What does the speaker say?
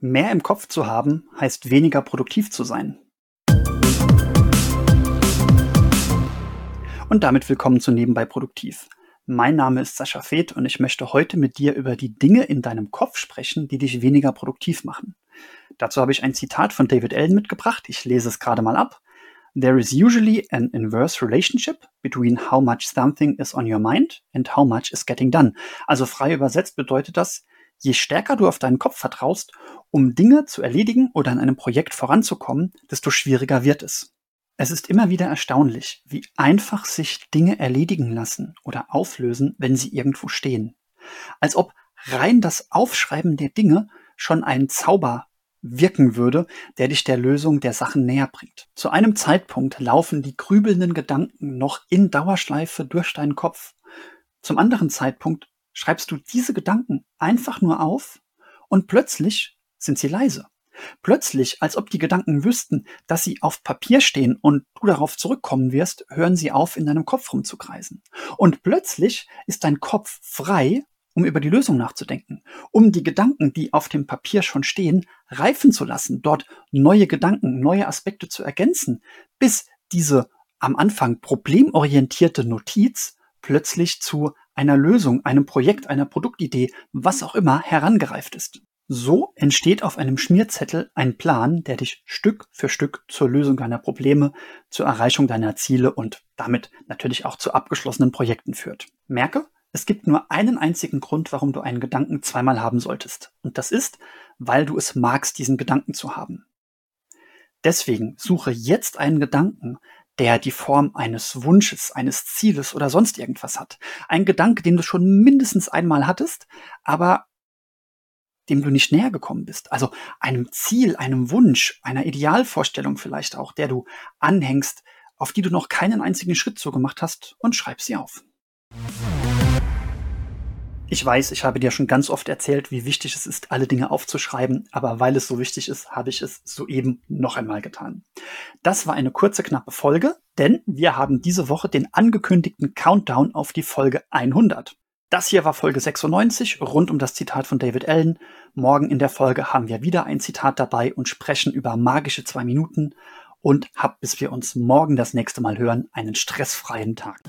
Mehr im Kopf zu haben, heißt weniger produktiv zu sein. Und damit willkommen zu Nebenbei Produktiv. Mein Name ist Sascha Feth und ich möchte heute mit dir über die Dinge in deinem Kopf sprechen, die dich weniger produktiv machen. Dazu habe ich ein Zitat von David Allen mitgebracht. Ich lese es gerade mal ab. There is usually an inverse relationship between how much something is on your mind and how much is getting done. Also frei übersetzt bedeutet das, Je stärker du auf deinen Kopf vertraust, um Dinge zu erledigen oder in einem Projekt voranzukommen, desto schwieriger wird es. Es ist immer wieder erstaunlich, wie einfach sich Dinge erledigen lassen oder auflösen, wenn sie irgendwo stehen. Als ob rein das Aufschreiben der Dinge schon ein Zauber wirken würde, der dich der Lösung der Sachen näher bringt. Zu einem Zeitpunkt laufen die grübelnden Gedanken noch in Dauerschleife durch deinen Kopf. Zum anderen Zeitpunkt schreibst du diese Gedanken einfach nur auf und plötzlich sind sie leise. Plötzlich, als ob die Gedanken wüssten, dass sie auf Papier stehen und du darauf zurückkommen wirst, hören sie auf, in deinem Kopf rumzukreisen. Und plötzlich ist dein Kopf frei, um über die Lösung nachzudenken, um die Gedanken, die auf dem Papier schon stehen, reifen zu lassen, dort neue Gedanken, neue Aspekte zu ergänzen, bis diese am Anfang problemorientierte Notiz plötzlich zu einer Lösung, einem Projekt, einer Produktidee, was auch immer herangereift ist. So entsteht auf einem Schmierzettel ein Plan, der dich Stück für Stück zur Lösung deiner Probleme, zur Erreichung deiner Ziele und damit natürlich auch zu abgeschlossenen Projekten führt. Merke, es gibt nur einen einzigen Grund, warum du einen Gedanken zweimal haben solltest. Und das ist, weil du es magst, diesen Gedanken zu haben. Deswegen suche jetzt einen Gedanken, der die Form eines Wunsches, eines Zieles oder sonst irgendwas hat. Ein Gedanke, den du schon mindestens einmal hattest, aber dem du nicht näher gekommen bist. Also einem Ziel, einem Wunsch, einer Idealvorstellung vielleicht auch, der du anhängst, auf die du noch keinen einzigen Schritt so gemacht hast und schreib sie auf. Ich weiß, ich habe dir schon ganz oft erzählt, wie wichtig es ist, alle Dinge aufzuschreiben, aber weil es so wichtig ist, habe ich es soeben noch einmal getan. Das war eine kurze, knappe Folge, denn wir haben diese Woche den angekündigten Countdown auf die Folge 100. Das hier war Folge 96 rund um das Zitat von David Allen. Morgen in der Folge haben wir wieder ein Zitat dabei und sprechen über magische zwei Minuten. Und habt, bis wir uns morgen das nächste Mal hören, einen stressfreien Tag.